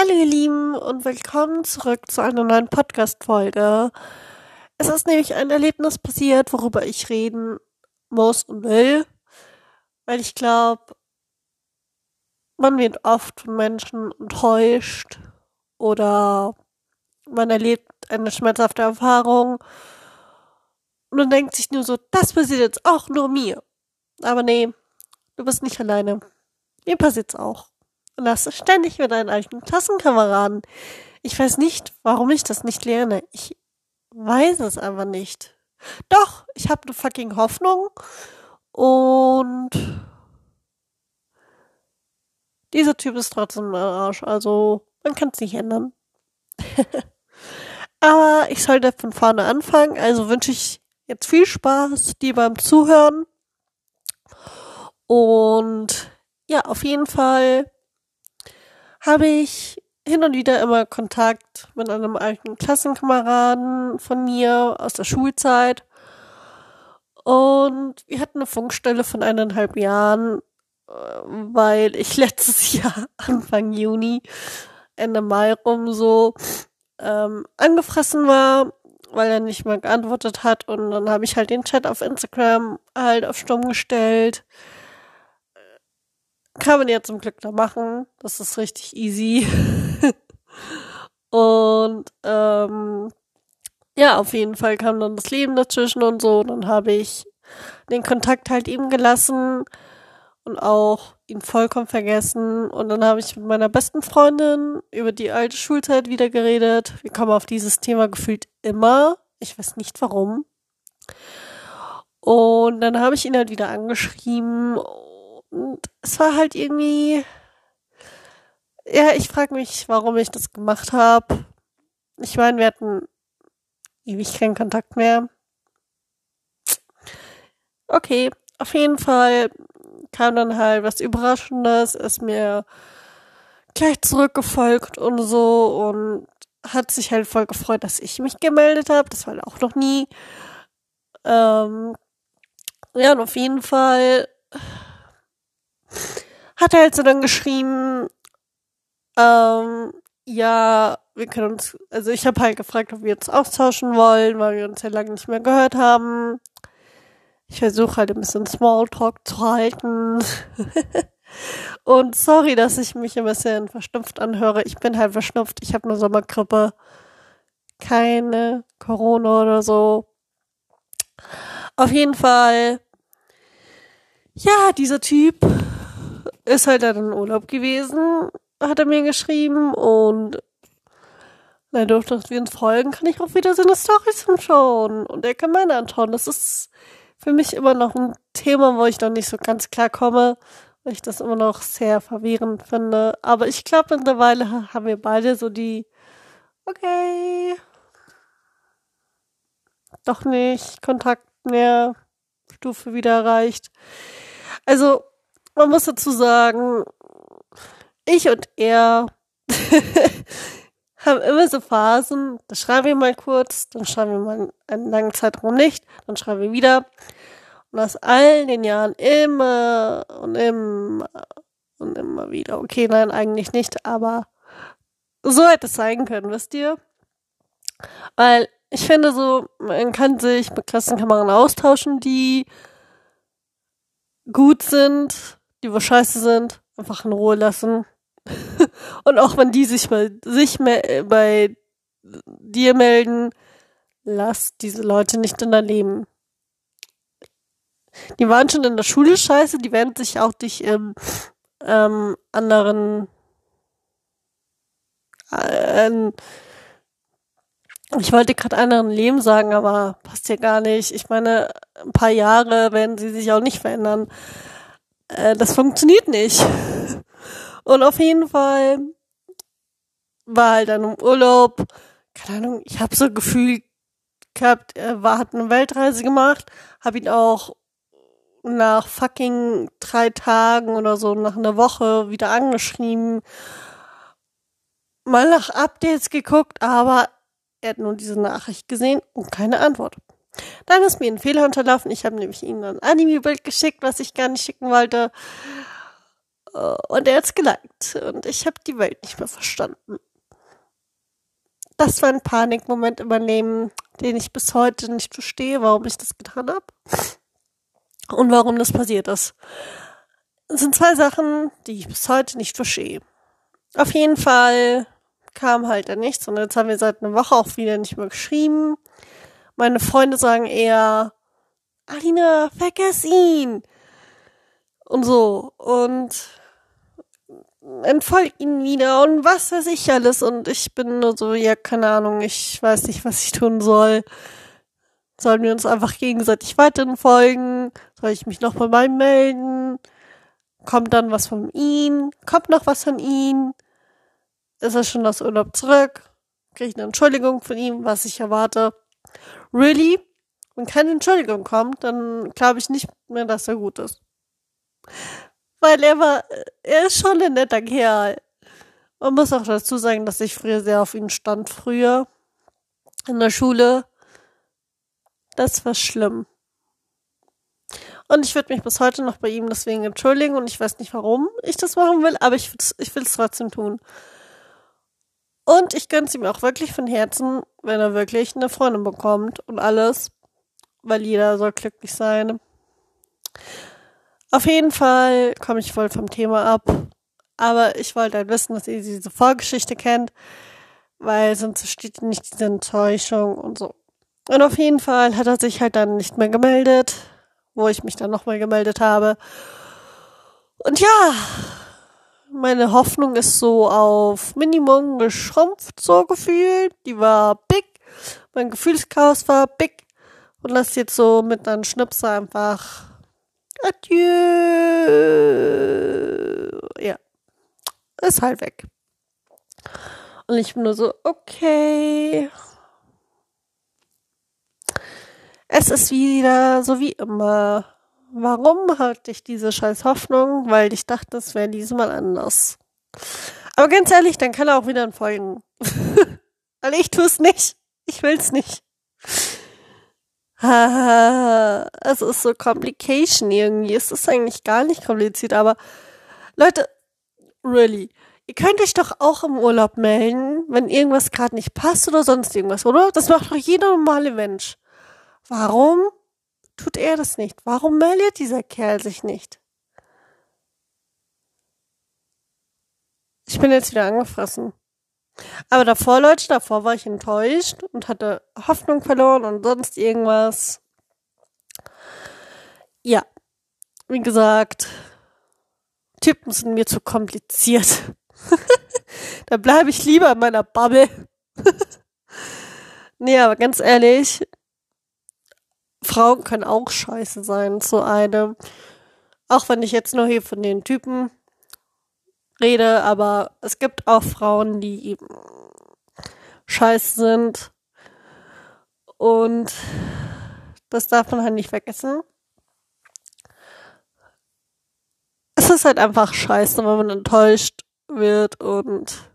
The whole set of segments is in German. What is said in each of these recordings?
Hallo ihr Lieben und willkommen zurück zu einer neuen Podcast-Folge. Es ist nämlich ein Erlebnis passiert, worüber ich reden muss und will, weil ich glaube, man wird oft von Menschen enttäuscht oder man erlebt eine schmerzhafte Erfahrung und man denkt sich nur so, das passiert jetzt auch nur mir. Aber nee, du bist nicht alleine. Mir passiert's auch. Und das ständig mit deinen alten Klassenkameraden. Ich weiß nicht, warum ich das nicht lerne. Ich weiß es einfach nicht. Doch, ich habe eine fucking Hoffnung. Und dieser Typ ist trotzdem ein Arsch. Also, man kann es nicht ändern. Aber ich sollte von vorne anfangen. Also wünsche ich jetzt viel Spaß dir beim Zuhören. Und ja, auf jeden Fall habe ich hin und wieder immer Kontakt mit einem alten Klassenkameraden von mir aus der Schulzeit. Und wir hatten eine Funkstelle von eineinhalb Jahren, äh, weil ich letztes Jahr, Anfang Juni, Ende Mai rum so ähm, angefressen war, weil er nicht mehr geantwortet hat. Und dann habe ich halt den Chat auf Instagram halt auf Stumm gestellt kann man ja zum Glück da machen. Das ist richtig easy. und ähm, ja, auf jeden Fall kam dann das Leben dazwischen und so. Dann habe ich den Kontakt halt ihm gelassen und auch ihn vollkommen vergessen. Und dann habe ich mit meiner besten Freundin über die alte Schulzeit wieder geredet. Wir kommen auf dieses Thema gefühlt immer. Ich weiß nicht warum. Und dann habe ich ihn halt wieder angeschrieben und es war halt irgendwie. Ja, ich frage mich, warum ich das gemacht habe. Ich meine, wir hatten ewig keinen Kontakt mehr. Okay, auf jeden Fall kam dann halt was Überraschendes, ist mir gleich zurückgefolgt und so und hat sich halt voll gefreut, dass ich mich gemeldet habe. Das war auch noch nie. Ähm, ja, und auf jeden Fall hat er halt so dann geschrieben, ähm, ja, wir können uns, also ich habe halt gefragt, ob wir uns austauschen wollen, weil wir uns ja lange nicht mehr gehört haben. Ich versuche halt ein bisschen Smalltalk zu halten. Und sorry, dass ich mich ein bisschen verschnupft anhöre. Ich bin halt verschnupft. Ich habe eine Sommergrippe. Keine Corona oder so. Auf jeden Fall. Ja, dieser Typ ist halt dann in Urlaub gewesen, hat er mir geschrieben und dadurch, dass wir uns folgen, kann ich auch wieder seine Storys anschauen und er kann meine anschauen. Das ist für mich immer noch ein Thema, wo ich noch nicht so ganz klar komme, weil ich das immer noch sehr verwirrend finde. Aber ich glaube, mittlerweile haben wir beide so die, okay, doch nicht, Kontakt mehr, Stufe wieder erreicht. Also, man muss dazu sagen, ich und er haben immer so Phasen, da schreiben wir mal kurz, dann schreiben wir mal einen langen Zeitraum nicht, dann schreiben wir wieder. Und aus all den Jahren immer und immer und immer wieder. Okay, nein, eigentlich nicht, aber so hätte es sein können, wisst ihr? Weil ich finde so, man kann sich mit Klassenkameraden austauschen, die gut sind die wo scheiße sind, einfach in Ruhe lassen. und auch wenn die sich bei sich bei dir melden, lass diese Leute nicht in dein Leben. Die waren schon in der Schule scheiße, die werden sich auch durch im ähm, anderen äh, ich wollte gerade anderen Leben sagen, aber passt hier gar nicht. Ich meine, ein paar Jahre werden sie sich auch nicht verändern äh, das funktioniert nicht. Und auf jeden Fall war halt dann im Urlaub, keine Ahnung, ich habe so Gefühl gehabt, er war, hat eine Weltreise gemacht, habe ihn auch nach fucking drei Tagen oder so, nach einer Woche wieder angeschrieben, mal nach Updates geguckt, aber er hat nur diese Nachricht gesehen und keine Antwort. Dann ist mir ein Fehler unterlaufen. Ich habe nämlich ihnen ein Anime-Bild geschickt, was ich gar nicht schicken wollte. Äh, und er hat's geliked. Und ich habe die Welt nicht mehr verstanden. Das war ein Panikmoment Leben, den ich bis heute nicht verstehe, warum ich das getan habe. Und warum das passiert ist. Es sind zwei Sachen, die ich bis heute nicht verstehe. Auf jeden Fall kam halt dann nichts und jetzt haben wir seit einer Woche auch wieder nicht mehr geschrieben. Meine Freunde sagen eher, Alina, vergess ihn! Und so. Und entfolgt ihn wieder und was weiß ich alles. Und ich bin nur so, ja, keine Ahnung, ich weiß nicht, was ich tun soll. Sollen wir uns einfach gegenseitig weiterhin folgen? Soll ich mich noch bei meinem melden? Kommt dann was von ihm? Kommt noch was von ihm? Ist er schon aus Urlaub zurück? Kriege ich eine Entschuldigung von ihm, was ich erwarte? Really? Wenn keine Entschuldigung kommt, dann glaube ich nicht mehr, dass er gut ist. Weil er war, er ist schon ein netter Kerl. Man muss auch dazu sagen, dass ich früher sehr auf ihn stand, früher. In der Schule. Das war schlimm. Und ich würde mich bis heute noch bei ihm deswegen entschuldigen und ich weiß nicht, warum ich das machen will, aber ich, ich will es trotzdem tun. Und ich gönn's ihm auch wirklich von Herzen, wenn er wirklich eine Freundin bekommt und alles, weil jeder soll glücklich sein. Auf jeden Fall komme ich voll vom Thema ab. Aber ich wollte halt wissen, dass ihr diese Vorgeschichte kennt, weil sonst steht nicht diese Enttäuschung und so. Und auf jeden Fall hat er sich halt dann nicht mehr gemeldet, wo ich mich dann nochmal gemeldet habe. Und ja, meine Hoffnung ist so auf Minimum geschrumpft, so gefühlt. Die war big. Mein Gefühlschaos war big. Und das jetzt so mit einem Schnipsel einfach Adieu. Ja. Ist halt weg. Und ich bin nur so, okay. Es ist wieder so wie immer. Warum hatte ich diese scheiß Hoffnung? Weil ich dachte, es wäre diesmal anders. Aber ganz ehrlich, dann kann er auch wieder entfolgen. Weil ich tue es nicht. Ich will's nicht. es ist so Complication irgendwie. Es ist eigentlich gar nicht kompliziert, aber Leute, really, ihr könnt euch doch auch im Urlaub melden, wenn irgendwas gerade nicht passt oder sonst irgendwas, oder? Das macht doch jeder normale Mensch. Warum tut er das nicht? Warum meldet dieser Kerl sich nicht? Ich bin jetzt wieder angefressen. Aber davor, Leute, davor war ich enttäuscht und hatte Hoffnung verloren und sonst irgendwas. Ja, wie gesagt, Typen sind mir zu kompliziert. da bleibe ich lieber in meiner Bubble. nee, aber ganz ehrlich, Frauen können auch scheiße sein, so eine. Auch wenn ich jetzt nur hier von den Typen rede, aber es gibt auch Frauen, die scheiße sind. Und das darf man halt nicht vergessen. Es ist halt einfach scheiße, wenn man enttäuscht wird und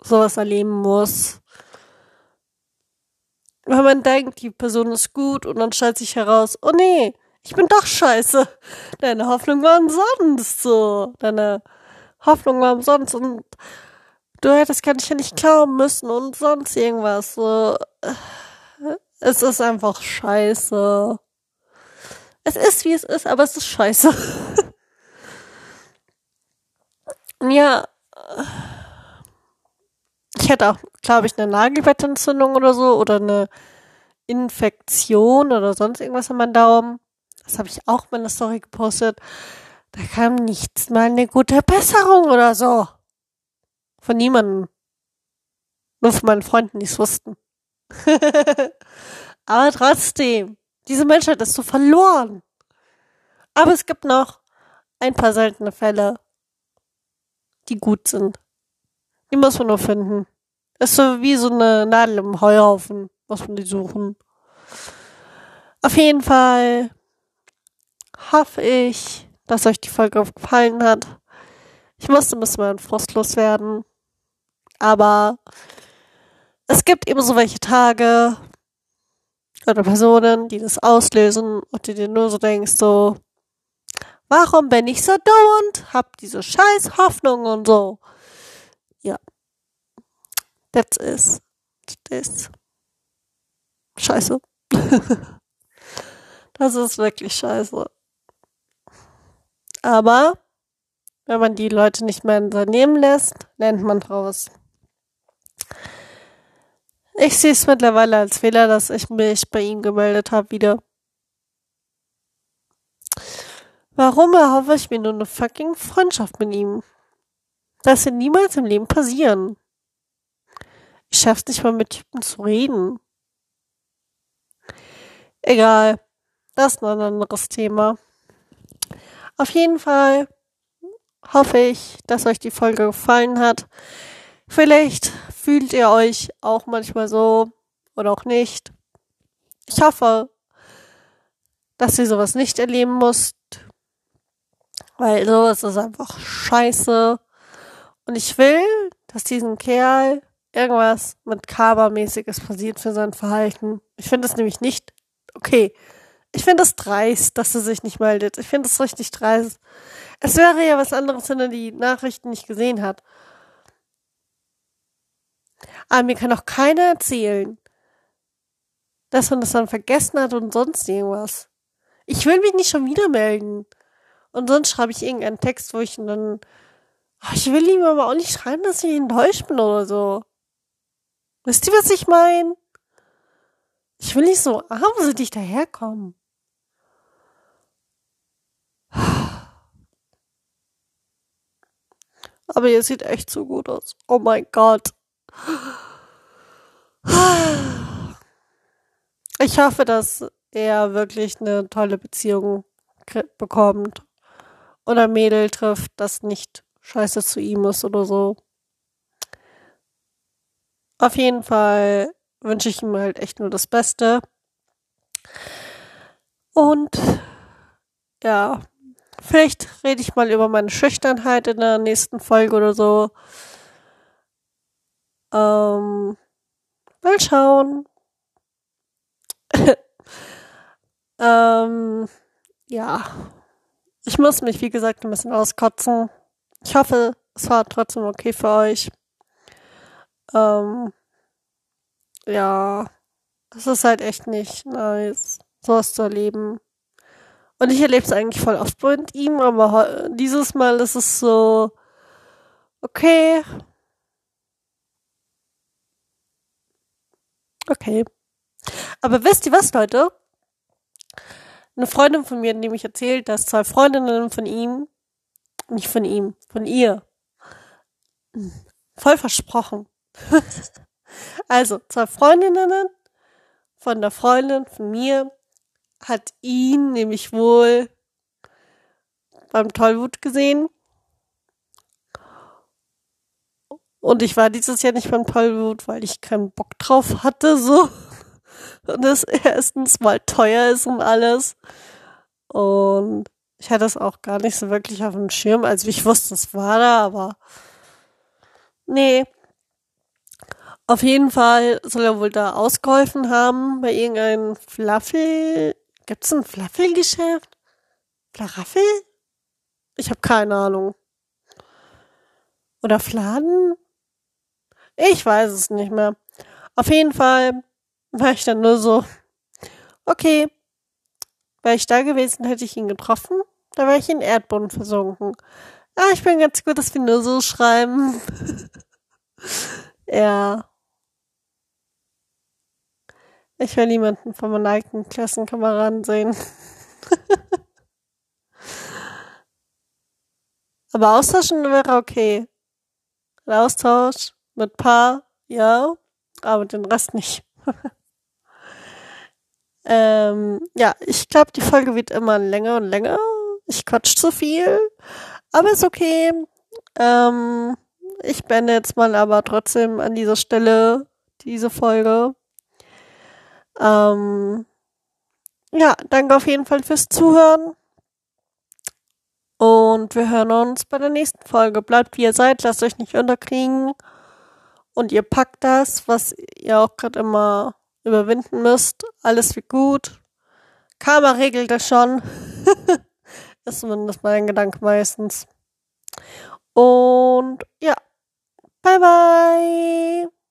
sowas erleben muss. Wenn man denkt, die Person ist gut und dann stellt sich heraus, oh nee, ich bin doch scheiße. Deine Hoffnung war umsonst so. Deine Hoffnung war umsonst und du hättest gar nicht, nicht glauben müssen und sonst irgendwas. So. Es ist einfach scheiße. Es ist, wie es ist, aber es ist scheiße. ja. Hätte auch, glaube ich, eine Nagelbettentzündung oder so oder eine Infektion oder sonst irgendwas an meinem Daumen. Das habe ich auch in meiner Story gepostet. Da kam nichts mal eine gute Besserung oder so. Von niemandem. Nur von meinen Freunden, die es wussten. Aber trotzdem, diese Menschheit ist so verloren. Aber es gibt noch ein paar seltene Fälle, die gut sind. Die muss man nur finden. Ist so wie so eine Nadel im Heuhaufen, muss man die suchen. Auf jeden Fall hoffe ich, dass euch die Folge gefallen hat. Ich musste ein bisschen frustlos werden. Aber es gibt eben so welche Tage oder Personen, die das auslösen und die dir nur so denkst, so, Warum bin ich so dumm und hab diese scheiß Hoffnung und so? Ja. That's is. Das ist scheiße. das ist wirklich scheiße. Aber wenn man die Leute nicht mehr in sein Leben lässt, lernt man raus. Ich sehe es mittlerweile als Fehler, dass ich mich bei ihm gemeldet habe wieder. Warum erhoffe ich mir nur eine fucking Freundschaft mit ihm? Das wird niemals im Leben passieren. Ich schaff's nicht mal mit Typen zu reden. Egal. Das ist noch ein anderes Thema. Auf jeden Fall hoffe ich, dass euch die Folge gefallen hat. Vielleicht fühlt ihr euch auch manchmal so oder auch nicht. Ich hoffe, dass ihr sowas nicht erleben müsst, weil sowas ist einfach scheiße. Und ich will, dass diesen Kerl irgendwas mit Kaba-mäßiges passiert für sein Verhalten. Ich finde es nämlich nicht okay. Ich finde es dreist, dass er sich nicht meldet. Ich finde es richtig dreist. Es wäre ja was anderes, wenn er die Nachrichten nicht gesehen hat. Aber mir kann auch keiner erzählen, dass man das dann vergessen hat und sonst irgendwas. Ich will mich nicht schon wieder melden. Und sonst schreibe ich irgendeinen Text, wo ich dann. Oh, ich will ihm aber auch nicht schreiben, dass ich enttäuscht bin oder so. Wisst ihr, was ich meine? Ich will nicht so armselig daherkommen. Aber ihr sieht echt so gut aus. Oh mein Gott. Ich hoffe, dass er wirklich eine tolle Beziehung bekommt. Oder Mädel trifft, das nicht scheiße zu ihm ist oder so. Auf jeden Fall wünsche ich ihm halt echt nur das Beste. Und ja, vielleicht rede ich mal über meine Schüchternheit in der nächsten Folge oder so. Ähm, mal schauen. ähm, ja. Ich muss mich, wie gesagt, ein bisschen auskotzen. Ich hoffe, es war trotzdem okay für euch. Ähm, ja, es ist halt echt nicht nice, sowas zu erleben. Und ich erlebe es eigentlich voll oft mit ihm, aber dieses Mal ist es so, okay. Okay. Aber wisst ihr was, Leute? Eine Freundin von mir hat nämlich erzählt, dass zwei Freundinnen von ihm, nicht von ihm, von ihr, voll versprochen. Also, zwei Freundinnen von der Freundin von mir hat ihn nämlich wohl beim Tollwut gesehen. Und ich war dieses Jahr nicht beim Tollwut, weil ich keinen Bock drauf hatte, so. Und es erstens mal teuer ist und alles. Und ich hatte es auch gar nicht so wirklich auf dem Schirm. Also ich wusste, es war da, aber nee, auf jeden Fall soll er wohl da ausgeholfen haben bei irgendeinem Flaffel. Gibt's ein Flaffelgeschäft? Flaraffel? Ich habe keine Ahnung. Oder Fladen? Ich weiß es nicht mehr. Auf jeden Fall war ich dann nur so, okay, wäre ich da gewesen, hätte ich ihn getroffen, da wäre ich in Erdboden versunken. Ah, ich bin ganz gut, dass wir nur so schreiben. ja. Ich will niemanden von meinen alten Klassenkameraden sehen. Aber austauschen wäre okay. Ein Austausch mit Paar, ja, aber den Rest nicht. ähm, ja, ich glaube, die Folge wird immer länger und länger. Ich quatsch zu viel, aber ist okay. Ähm, ich beende jetzt mal aber trotzdem an dieser Stelle diese Folge. Ähm, ja, danke auf jeden Fall fürs Zuhören. Und wir hören uns bei der nächsten Folge. Bleibt wie ihr seid, lasst euch nicht unterkriegen. Und ihr packt das, was ihr auch gerade immer überwinden müsst. Alles wird gut. Karma regelt das schon. Ist zumindest mein Gedanke meistens. Und ja, bye bye.